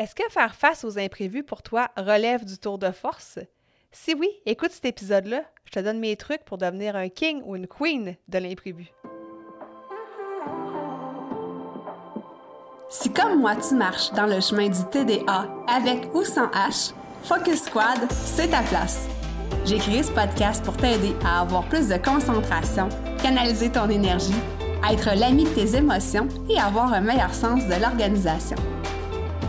Est-ce que faire face aux imprévus pour toi relève du tour de force? Si oui, écoute cet épisode-là. Je te donne mes trucs pour devenir un king ou une queen de l'imprévu. Si comme moi tu marches dans le chemin du TDA avec ou sans H, Focus Squad, c'est ta place. J'ai créé ce podcast pour t'aider à avoir plus de concentration, canaliser ton énergie, être l'ami de tes émotions et avoir un meilleur sens de l'organisation.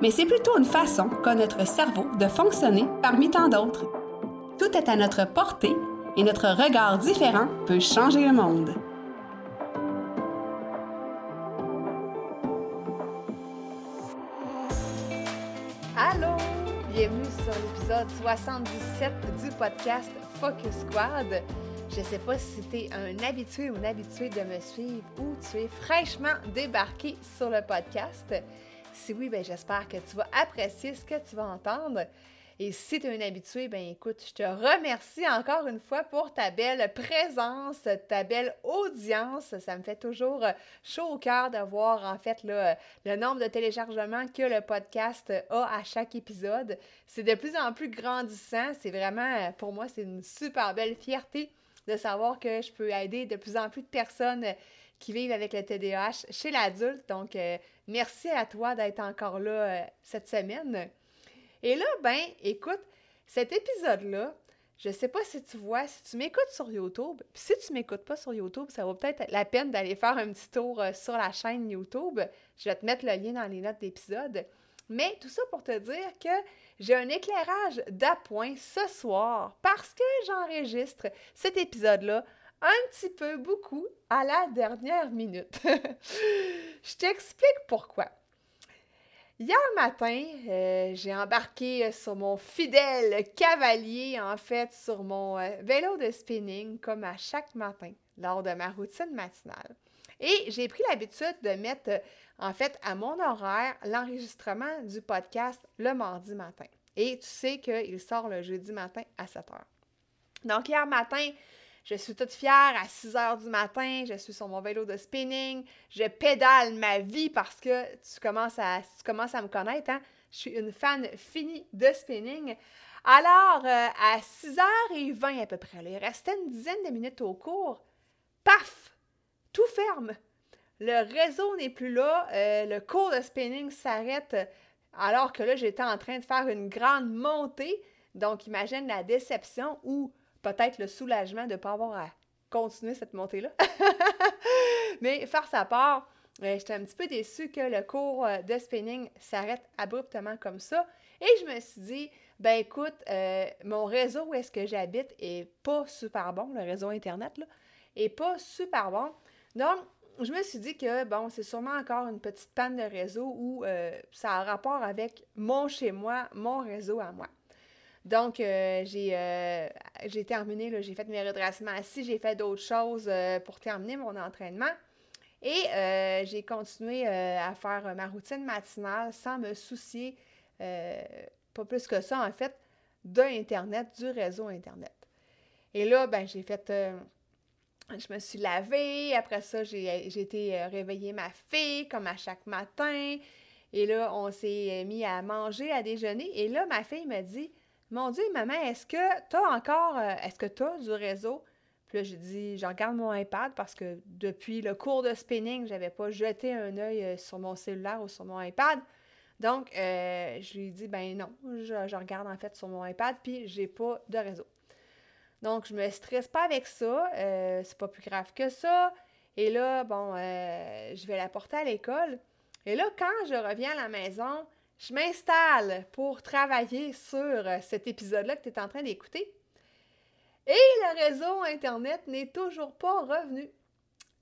mais c'est plutôt une façon qu'a notre cerveau de fonctionner parmi tant d'autres. Tout est à notre portée et notre regard différent peut changer le monde. Allô! Bienvenue sur l'épisode 77 du podcast Focus Squad. Je ne sais pas si tu es un habitué ou une habituée de me suivre ou tu es fraîchement débarqué sur le podcast. Si oui, ben j'espère que tu vas apprécier ce que tu vas entendre. Et si tu es un habitué, ben écoute, je te remercie encore une fois pour ta belle présence, ta belle audience. Ça me fait toujours chaud au cœur de voir en fait le nombre de téléchargements que le podcast a à chaque épisode. C'est de plus en plus grandissant. C'est vraiment, pour moi, c'est une super belle fierté de savoir que je peux aider de plus en plus de personnes qui vivent avec le TDAH chez l'adulte. Donc, euh, merci à toi d'être encore là euh, cette semaine. Et là, ben, écoute, cet épisode-là, je ne sais pas si tu vois, si tu m'écoutes sur YouTube, puis si tu m'écoutes pas sur YouTube, ça vaut peut-être la peine d'aller faire un petit tour euh, sur la chaîne YouTube. Je vais te mettre le lien dans les notes d'épisode. Mais tout ça pour te dire que j'ai un éclairage d'appoint ce soir parce que j'enregistre cet épisode-là un petit peu beaucoup à la dernière minute. Je t'explique pourquoi. Hier matin, euh, j'ai embarqué sur mon fidèle cavalier, en fait, sur mon euh, vélo de spinning, comme à chaque matin, lors de ma routine matinale. Et j'ai pris l'habitude de mettre, en fait, à mon horaire, l'enregistrement du podcast le mardi matin. Et tu sais qu'il sort le jeudi matin à 7 heures. Donc, hier matin, je suis toute fière à 6 heures du matin, je suis sur mon vélo de spinning, je pédale ma vie parce que tu commences à, me connaître, hein? je suis une fan finie de spinning. Alors, euh, à 6h20 à peu près, il restait une dizaine de minutes au cours, paf, tout ferme. Le réseau n'est plus là, euh, le cours de spinning s'arrête alors que là, j'étais en train de faire une grande montée. Donc, imagine la déception ou peut-être le soulagement de ne pas avoir à continuer cette montée-là. Mais faire sa part, euh, j'étais un petit peu déçue que le cours euh, de spinning s'arrête abruptement comme ça. Et je me suis dit, ben écoute, euh, mon réseau où est-ce que j'habite est pas super bon, le réseau Internet, là, est pas super bon. Donc, je me suis dit que, bon, c'est sûrement encore une petite panne de réseau ou ça a rapport avec mon chez moi, mon réseau à moi. Donc, euh, euh, j'ai terminé, j'ai fait mes redressements assis, j'ai fait d'autres choses euh, pour terminer mon entraînement. Et j'ai continué à faire ma routine matinale sans me soucier, pas plus que ça en fait, de Internet, du réseau Internet. Et là, ben, j'ai fait je me suis lavée. Après ça, j'ai été réveiller ma fille comme à chaque matin. Et là, on s'est mis à manger, à déjeuner. Et là, ma fille me dit mon Dieu, maman, est-ce que tu as encore, euh, est-ce que tu as du réseau? Puis là, j'ai dit, je regarde mon iPad parce que depuis le cours de spinning, je n'avais pas jeté un œil euh, sur mon cellulaire ou sur mon iPad. Donc, euh, je lui ai dit, ben non, je, regarde en fait sur mon iPad, puis j'ai pas de réseau. Donc, je me stresse pas avec ça, c'est pas plus grave que ça. Et là, bon, je vais la porter à l'école. Et là, quand je reviens à la maison, je m'installe pour travailler sur euh, cet épisode-là que tu es en train d'écouter. Et le réseau Internet n'est toujours pas revenu.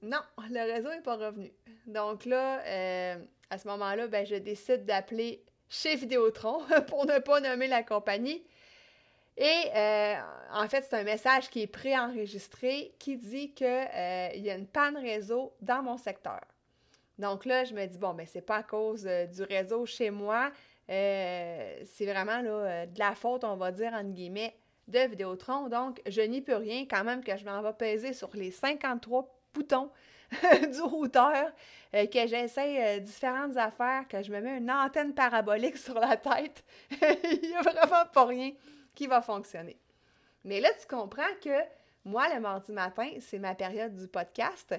Non, le réseau n'est pas revenu. Donc là, euh, à ce moment-là, ben, je décide d'appeler chez Vidéotron, pour ne pas nommer la compagnie. Et euh, en fait, c'est un message qui est préenregistré qui dit qu'il y a une panne réseau dans mon secteur. Donc là, je me dis, bon, ben c'est pas à cause euh, du réseau chez moi, c'est vraiment là, de la faute, on va dire, entre guillemets, de Vidéotron. Donc, je n'y peux rien quand même que je m'en vais peser sur les 53 boutons du routeur, que j'essaie différentes affaires, que je me mets une antenne parabolique sur la tête. Il n'y a vraiment pas rien qui va fonctionner. Mais là, tu comprends que moi, le mardi matin, c'est ma période du podcast.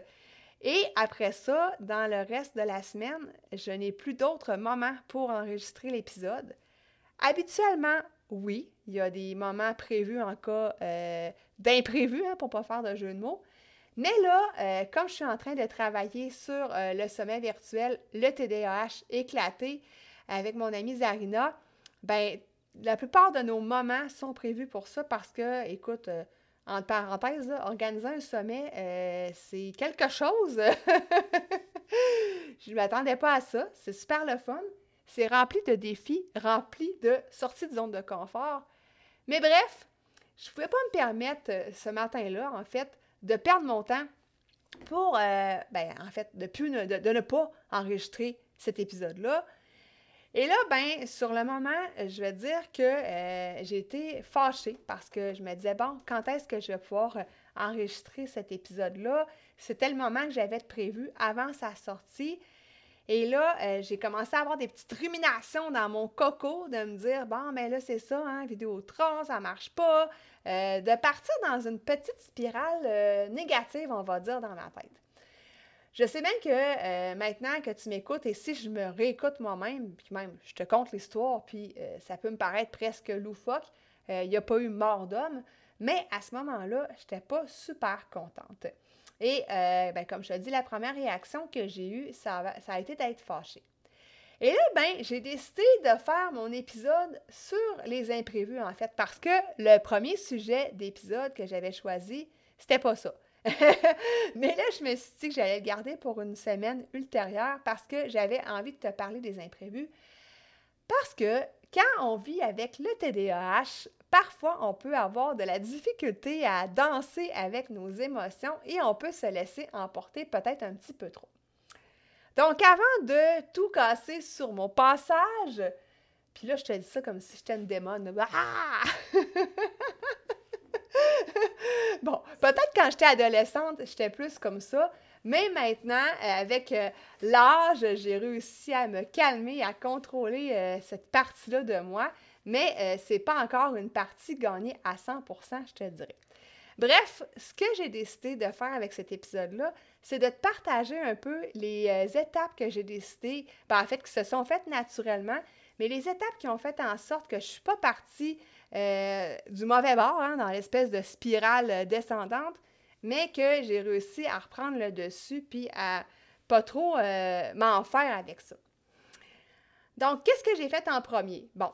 Et après ça, dans le reste de la semaine, je n'ai plus d'autres moments pour enregistrer l'épisode. Habituellement, oui, il y a des moments prévus en cas euh, d'imprévu, hein, pour ne pas faire de jeu de mots. Mais là, euh, comme je suis en train de travailler sur euh, le sommet virtuel, le TDAH éclaté avec mon amie Zarina, ben la plupart de nos moments sont prévus pour ça parce que, écoute, euh, en parenthèse, organiser un sommet, euh, c'est quelque chose. je ne m'attendais pas à ça. C'est super le fun. C'est rempli de défis, rempli de sorties de zone de confort. Mais bref, je ne pouvais pas me permettre euh, ce matin-là, en fait, de perdre mon temps pour, ben, en fait, de ne pas enregistrer cet épisode-là et là, ben, sur le moment, je vais dire que euh, j'ai été fâchée parce que je me disais, bon, quand est-ce que je vais pouvoir euh, enregistrer cet épisode-là? C'était le moment que j'avais prévu avant sa sortie. Et là, euh, j'ai commencé à avoir des petites ruminations dans mon coco de me dire, bon, mais là, c'est ça, hein, Vidéotron, ça marche pas. de partir dans une petite spirale négative, on va dire, dans ma tête. Je sais bien que euh, maintenant que tu m'écoutes et si je me réécoute moi-même, puis même je te conte l'histoire, puis euh, ça peut me paraître presque loufoque, euh, il n'y a pas eu mort d'homme, mais à ce moment-là, je n'étais pas super contente. Et ben, comme je te dis, la première réaction que j'ai eue, ça, ça a été d'être fâchée. Et là, ben, j'ai décidé de faire mon épisode sur les imprévus, en fait, parce que le premier sujet d'épisode que j'avais choisi, c'était pas ça. Mais là, je me suis dit que j'allais le garder pour une semaine ultérieure parce que j'avais envie de te parler des imprévus. Parce que quand on vit avec le TDAH, parfois on peut avoir de la difficulté à danser avec nos émotions et on peut se laisser emporter peut-être un petit peu trop. Donc, avant de tout casser sur mon passage, puis là, je te dis ça comme si j'étais une démon. Ah! bon, peut-être quand j'étais adolescente, j'étais plus comme ça, mais maintenant, euh, avec euh, l'âge, j'ai réussi à me calmer, à contrôler euh, cette partie-là de moi, mais c'est pas encore une partie gagnée à 100%, je te dirais. Bref, ce que j'ai décidé de faire avec cet épisode-là, c'est de te partager un peu les étapes que j'ai décidé, ben, en fait, qui se sont faites naturellement, mais les étapes qui ont fait en sorte que je ne suis pas partie euh, du mauvais bord, hein, dans l'espèce de spirale euh, descendante, mais que j'ai réussi à reprendre le dessus puis à pas trop euh, m'en faire avec ça. Donc, qu'est-ce que j'ai fait en premier? Bon,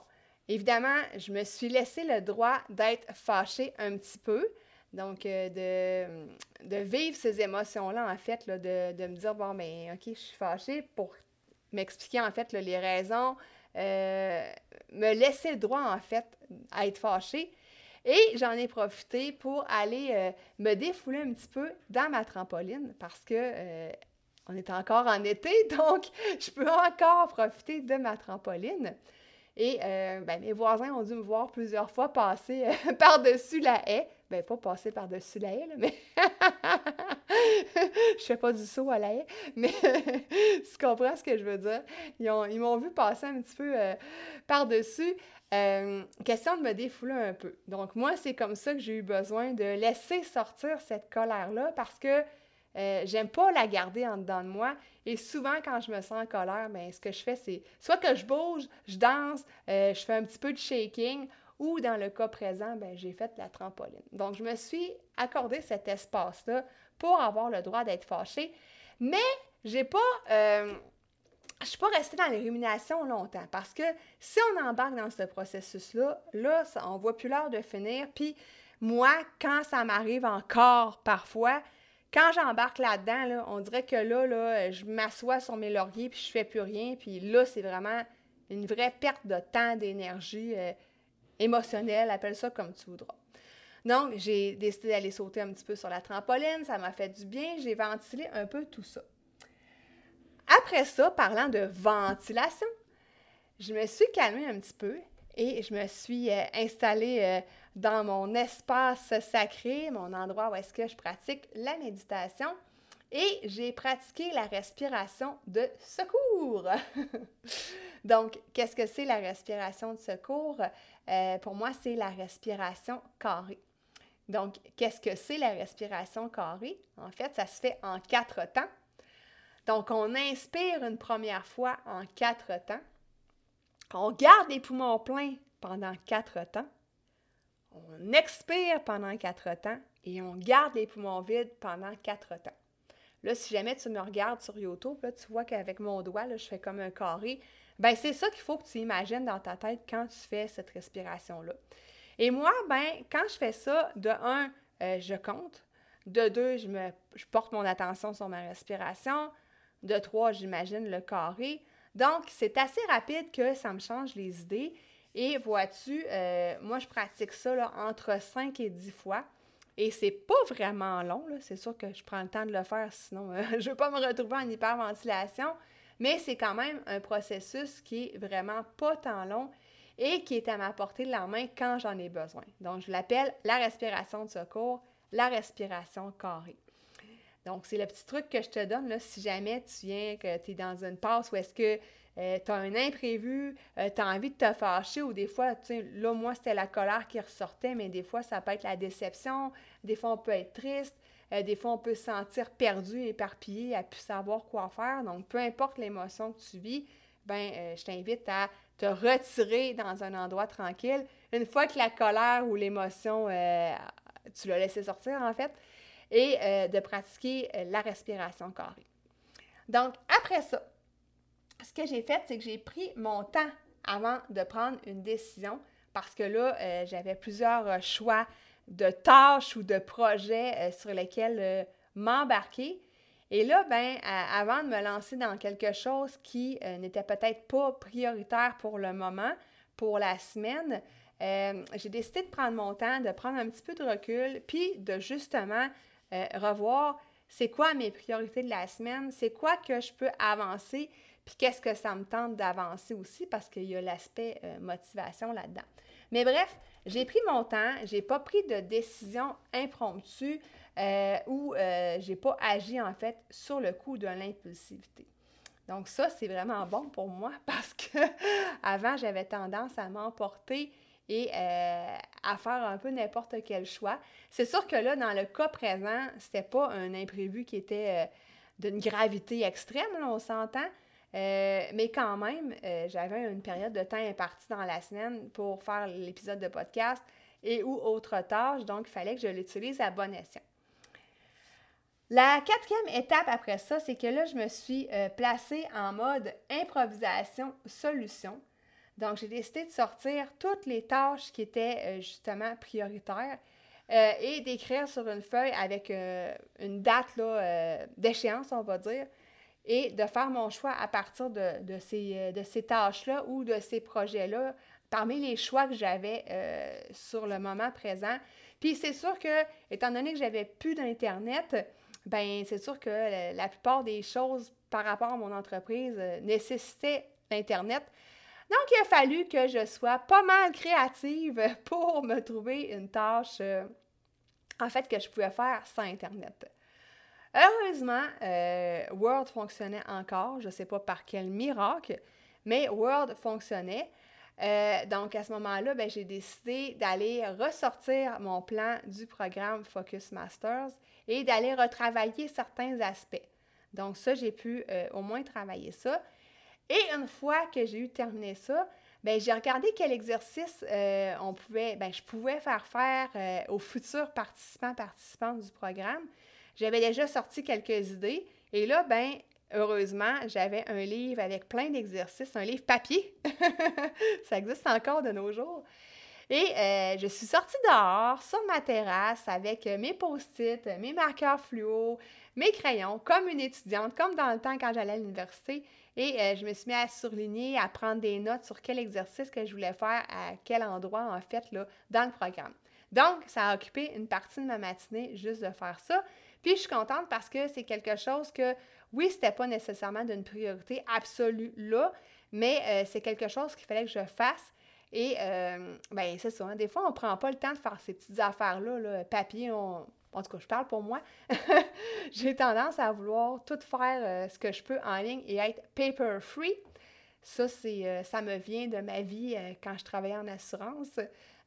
évidemment, je me suis laissé le droit d'être fâchée un petit peu. Donc, de, de, vivre ces émotions-là, en fait, de, de, me dire, bon, mais ben, OK, je suis fâchée pour m'expliquer, en fait, les raisons, euh, me laisser le droit, en fait, à être fâchée. Et j'en ai profité pour aller euh, me défouler un petit peu dans ma trampoline parce que euh, on est encore en été, donc je peux encore profiter de ma trampoline. Et ben, mes voisins ont dû me voir plusieurs fois passer par-dessus la haie. Ben, pas passer par-dessus la haie, mais je fais pas du saut à la haie, mais tu comprends ce que je veux dire. Ils, m'ont vu passer un petit peu euh, par-dessus. Euh, question de me défouler un peu. Donc, moi, c'est comme ça que j'ai eu besoin de laisser sortir cette colère-là parce que euh, j'aime pas la garder en dedans de moi. Et souvent, quand je me sens en colère, ben, ce que je fais, c'est soit que je bouge, je danse, je fais un petit peu de shaking, ou dans le cas présent, ben, j'ai fait la trampoline. Donc, je me suis accordé cet espace-là pour avoir le droit d'être fâchée, mais j'ai pas... Euh, je suis pas restée dans les ruminations longtemps parce que si on embarque dans ce processus-là, là, ça, on voit plus l'heure de finir. Puis moi, quand ça m'arrive encore parfois, quand j'embarque là-dedans, là, on dirait que là, là je m'assois sur mes lauriers puis je fais plus rien. Puis là, c'est vraiment une vraie perte de temps, d'énergie euh, émotionnelle, appelle ça comme tu voudras. Donc, j'ai décidé d'aller sauter un petit peu sur la trampoline, ça m'a fait du bien, j'ai ventilé un peu tout ça. Après ça, parlant de ventilation, je me suis calmée un petit peu et je me suis euh, installée euh, dans mon espace sacré, mon endroit où est-ce que je pratique la méditation et j'ai pratiqué la respiration de secours. Donc, qu'est-ce que c'est la respiration de secours? Euh, pour moi, c'est la respiration carrée. Donc, qu'est-ce que c'est la respiration carrée? En fait, ça se fait en quatre temps. Donc, on inspire une première fois en quatre temps. On garde les poumons pleins pendant quatre temps. On expire pendant quatre temps et on garde les poumons vides pendant quatre temps. Là, si jamais tu me regardes sur YouTube, tu vois qu'avec mon doigt, je fais comme un carré. Ben, c'est ça qu'il faut que tu imagines dans ta tête quand tu fais cette respiration-là. Et moi, ben, quand je fais ça, de un, euh, je compte. De deux, je, porte mon attention sur ma respiration. De trois, j'imagine le carré. Donc, c'est assez rapide que ça me change les idées. Et vois-tu, euh, moi, je pratique ça entre 5 et 10 fois. Et c'est pas vraiment long, c'est sûr que je prends le temps de le faire, sinon euh, je ne veux pas me retrouver en hyperventilation, mais c'est quand même un processus qui est vraiment pas tant long et qui est à ma portée de la main quand j'en ai besoin. Donc, je l'appelle la respiration de secours, la respiration carrée. Donc, c'est le petit truc que je te donne, là, si jamais tu viens, que tu es dans une passe où est-ce que euh, tu as un imprévu, euh, tu as envie de te fâcher ou des fois, tu sais, là, moi, c'était la colère qui ressortait, mais des fois, ça peut être la déception, des fois, on peut être triste, euh, des fois, on peut se sentir perdu, éparpillé, à plus savoir quoi faire. Donc, peu importe l'émotion que tu vis, ben, je t'invite à retirer dans un endroit tranquille. Une fois que la colère ou l'émotion, tu l'as laissé sortir, en fait, et de pratiquer la respiration carrée. Donc, après ça, ce que j'ai fait, c'est que j'ai pris mon temps avant de prendre une décision parce que là, euh, j'avais plusieurs euh, choix de tâches ou de projets euh, sur lesquels m'embarquer. Et là, ben, avant de me lancer dans quelque chose qui n'était peut-être pas prioritaire pour le moment, pour la semaine, j'ai décidé de prendre mon temps, de prendre un petit peu de recul, puis de justement revoir c'est quoi mes priorités de la semaine, c'est quoi que je peux avancer, puis qu'est-ce que ça me tente d'avancer aussi parce qu'il y a l'aspect euh, motivation là-dedans. Mais bref, j'ai pris mon temps, j'ai pas pris de décision impromptue euh, ou euh, j'ai pas agi en fait sur le coup de l'impulsivité. Donc ça, c'est vraiment bon pour moi parce que avant, j'avais tendance à m'emporter et à faire un peu n'importe quel choix. C'est sûr que là, dans le cas présent, c'était pas un imprévu qui était d'une gravité extrême, on s'entend, euh, mais quand même, euh, j'avais une période de temps impartie dans la semaine pour faire l'épisode de podcast et ou autre tâche, donc il fallait que je l'utilise à bon escient. La quatrième étape après ça, c'est que là, je me suis euh, placée en mode improvisation-solution. Donc, j'ai décidé de sortir toutes les tâches qui étaient justement prioritaires et d'écrire sur une feuille avec une date d'échéance, on va dire, et de faire mon choix à partir de, ces, euh, de ces tâches-là ou de ces projets-là parmi les choix que j'avais euh, sur le moment présent. Puis c'est sûr que, étant donné que j'avais plus d'Internet, ben c'est sûr que la, plupart des choses par rapport à mon entreprise euh, nécessitaient l'Internet. Donc, il a fallu que je sois pas mal créative pour me trouver une tâche, en fait, que je pouvais faire sans Internet. Heureusement, euh, Word fonctionnait encore. Je ne sais pas par quel miracle, mais Word fonctionnait. Euh, donc, à ce moment-là, ben, j'ai décidé d'aller ressortir mon plan du programme Focus Masters et d'aller retravailler certains aspects. Donc, ça, j'ai pu euh, au moins travailler ça. Et une fois que j'ai eu terminé ça, ben, j'ai regardé quel exercice on pouvait, ben, je pouvais faire faire aux futurs participants, participantes du programme. J'avais déjà sorti quelques idées et là, ben, heureusement, j'avais un livre avec plein d'exercices, un livre papier. ça existe encore de nos jours. Et euh, je suis sortie dehors sur ma terrasse avec mes post-it, mes marqueurs fluo, mes crayons, comme une étudiante, comme dans le temps quand j'allais à l'université. Et euh, je me suis mis à surligner, à prendre des notes sur quel exercice que je voulais faire à quel endroit, en fait, là, dans le programme. Donc, ça a occupé une partie de ma matinée juste de faire ça. Puis, je suis contente parce que c'est quelque chose que, oui, c'était pas nécessairement d'une priorité absolue là, mais euh, c'est quelque chose qu'il fallait que je fasse. Et, euh, ben, c'est ça. Hein. des fois, on prend pas le temps de faire ces petites affaires-là. Là. Papier, on, en tout cas, je parle pour moi, j'ai tendance à vouloir tout faire euh, ce que je peux en ligne et être paper free. Ça, c'est, euh, ça me vient de ma vie quand je travaillais en assurance.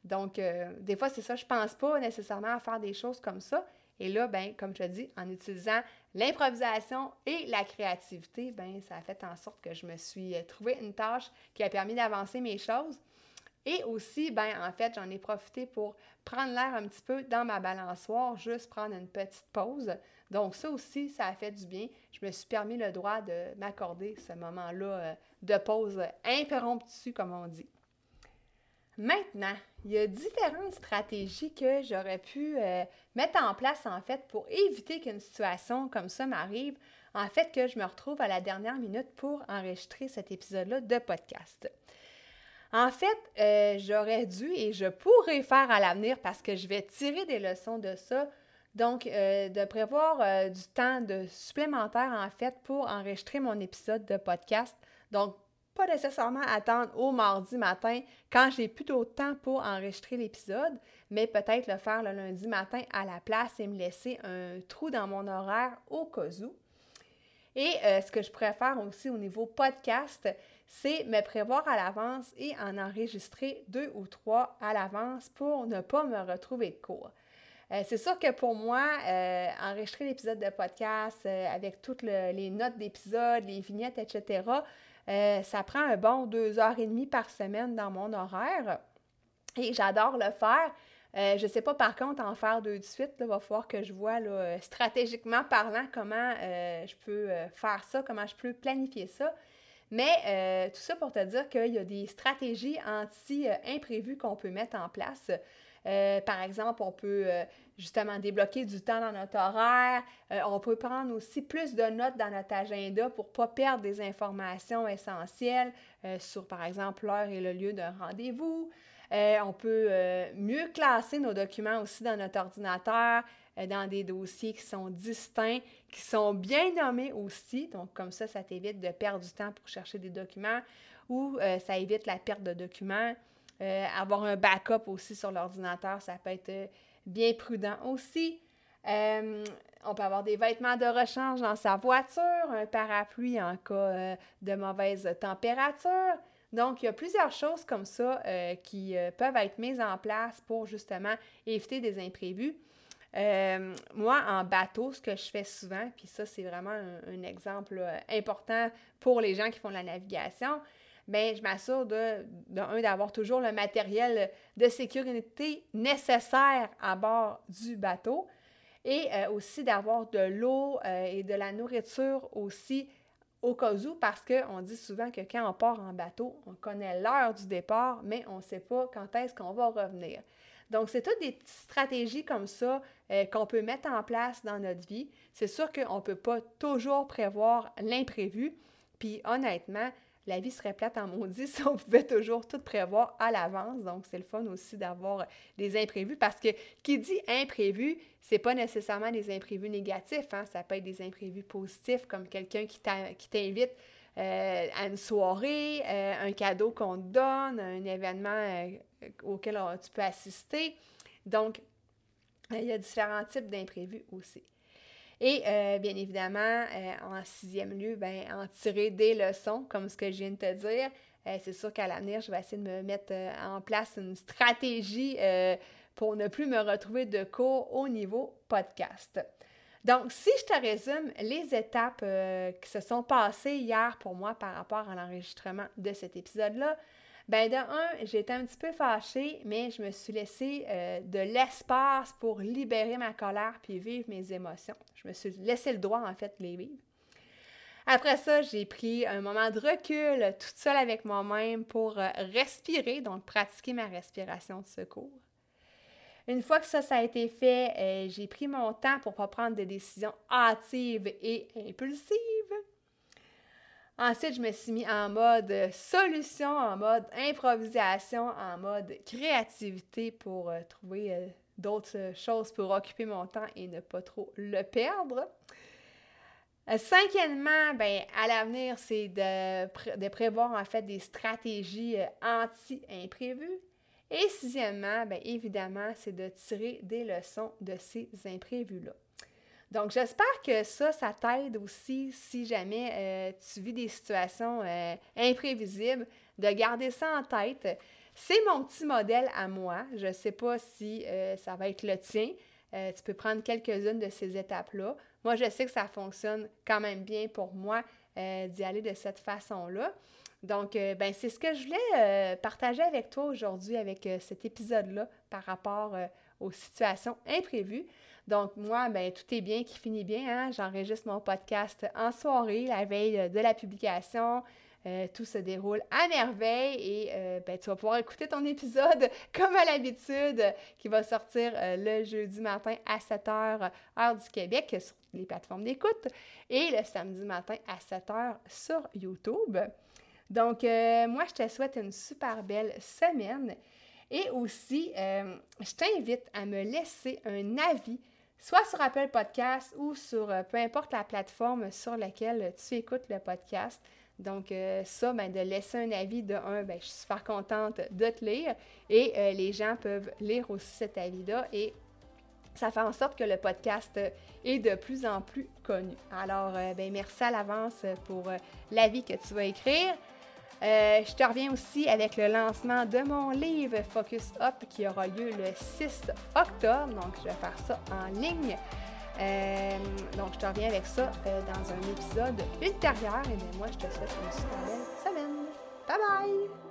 Donc, des fois, c'est ça, je pense pas nécessairement à faire des choses comme ça. Et là, ben, comme je te dis, en utilisant l'improvisation et la créativité, ben, ça a fait en sorte que je me suis trouvé une tâche qui a permis d'avancer mes choses. Et aussi, ben, en fait, j'en ai profité pour prendre l'air un petit peu dans ma balançoire, juste prendre une petite pause. Donc, ça aussi, ça a fait du bien. Je me suis permis le droit de m'accorder ce moment-là euh, de pause impromptu, comme on dit. Maintenant, il y a différentes stratégies que j'aurais pu euh, mettre en place, en fait, pour éviter qu'une situation comme ça m'arrive. En fait, que je me retrouve à la dernière minute pour enregistrer cet épisode-là de podcast. En fait, euh, j'aurais dû et je pourrais faire à l'avenir parce que je vais tirer des leçons de ça. Donc, euh, de prévoir du temps supplémentaire, en fait, pour enregistrer mon épisode de podcast. Donc, pas nécessairement attendre au mardi matin quand j'ai plutôt de temps pour enregistrer l'épisode, mais peut-être le faire le lundi matin à la place et me laisser un trou dans mon horaire au cas où. Et ce que je préfère aussi au niveau podcast, c'est me prévoir à l'avance et en enregistrer deux ou trois à l'avance pour ne pas me retrouver de court. Euh, c'est sûr que pour moi, euh, enregistrer l'épisode de podcast euh, avec toutes les notes d'épisode, les vignettes, etc., ça prend un bon deux heures et demie par semaine dans mon horaire. Et j'adore le faire. je ne sais pas par contre en faire deux de suite. Il va falloir que je vois stratégiquement parlant comment je peux faire ça, comment je peux planifier ça. Mais euh, tout ça pour te dire qu'il y a des stratégies anti-imprévues qu'on peut mettre en place. Euh, par exemple, on peut euh, justement débloquer du temps dans notre horaire. on peut prendre aussi plus de notes dans notre agenda pour ne pas perdre des informations essentielles sur, par exemple, l'heure et le lieu d'un rendez-vous. on peut mieux classer nos documents aussi dans notre ordinateur. Euh, dans des dossiers qui sont distincts, qui sont bien nommés aussi. Donc, comme ça, ça t'évite de perdre du temps pour chercher des documents ou euh, ça évite la perte de documents. Euh, avoir un backup aussi sur l'ordinateur, ça peut être bien prudent aussi. on peut avoir des vêtements de rechange dans sa voiture, un parapluie en cas de mauvaise température. Donc, il y a plusieurs choses comme ça qui peuvent être mises en place pour justement éviter des imprévus. Euh, moi, en bateau, ce que je fais souvent, puis ça, c'est vraiment un, exemple euh, important pour les gens qui font de la navigation, bien, je m'assure de, d'avoir toujours le matériel de sécurité nécessaire à bord du bateau et euh, aussi d'avoir de l'eau et de la nourriture aussi au cas où, parce qu'on dit souvent que quand on part en bateau, on connaît l'heure du départ, mais on ne sait pas quand est-ce qu'on va revenir. Donc, c'est toutes des petites stratégies comme ça euh, qu'on peut mettre en place dans notre vie. C'est sûr qu'on ne peut pas toujours prévoir l'imprévu. Puis honnêtement, la vie serait plate en maudit si on pouvait toujours tout prévoir à l'avance. Donc, c'est le fun aussi d'avoir des imprévus parce que qui dit imprévu, c'est pas nécessairement des imprévus négatifs. Hein. Ça peut être des imprévus positifs comme quelqu'un qui t'invite euh, à une soirée, euh, un cadeau qu'on te donne, un événement euh, auquel tu peux assister. Donc, il y a différents types d'imprévus aussi. Et bien évidemment, en sixième lieu, ben, en tirer des leçons, comme ce que je viens de te dire. c'est sûr qu'à l'avenir, je vais essayer de me mettre en place une stratégie pour ne plus me retrouver de cours au niveau podcast. Donc, si je te résume les étapes euh, qui se sont passées hier pour moi par rapport à l'enregistrement de cet épisode-là, ben de un, été un petit peu fâchée, mais je me suis laissé euh, de l'espace pour libérer ma colère puis vivre mes émotions. Je me suis laissé le droit, en fait, de les vivre. Après ça, j'ai pris un moment de recul toute seule avec moi-même pour euh, respirer, donc pratiquer ma respiration de secours. Une fois que ça, ça a été fait, euh, j'ai pris mon temps pour ne pas prendre des décisions hâtives et impulsives. Ensuite, je me suis mis en mode solution, en mode improvisation, en mode créativité pour euh, trouver euh, d'autres choses pour occuper mon temps et ne pas trop le perdre. Euh, cinquièmement, ben, à l'avenir, c'est de, prévoir en fait des stratégies anti-imprévues. Et sixièmement, bien évidemment, c'est de tirer des leçons de ces imprévus-là. Donc, j'espère que ça, ça t'aide aussi si jamais euh, tu vis des situations euh, imprévisibles, de garder ça en tête. C'est mon petit modèle à moi. Je ne sais pas si euh, ça va être le tien. tu peux prendre quelques-unes de ces étapes-là. Moi, je sais que ça fonctionne quand même bien pour moi d'y aller de cette façon-là. Donc, ben, c'est ce que je voulais partager avec toi aujourd'hui avec cet épisode-là par rapport aux situations imprévues. Donc, moi, ben, tout est bien qui finit bien. Hein? J'enregistre mon podcast en soirée, la veille de la publication. Euh, tout se déroule à merveille et euh, ben, tu vas pouvoir écouter ton épisode comme à l'habitude qui va sortir euh, le jeudi matin à 7h heure du Québec sur les plateformes d'écoute et le samedi matin à 7h sur YouTube. Donc, moi, je te souhaite une super belle semaine et aussi, je t'invite à me laisser un avis soit sur Apple Podcast ou sur euh, peu importe la plateforme sur laquelle tu écoutes le podcast. Donc, euh, ça, ben, de laisser un avis de un, ben, je suis super contente de te lire et euh, les gens peuvent lire aussi cet avis-là et ça fait en sorte que le podcast est de plus en plus connu. Alors, ben, merci à l'avance pour l'avis que tu vas écrire. Euh, je te reviens aussi avec le lancement de mon livre Focus Up qui aura lieu le 6 octobre. Donc, je vais faire ça en ligne. Euh, donc, je te reviens avec ça euh, dans un épisode ultérieur. Et bien, moi, je te souhaite une super belle semaine. Bye bye!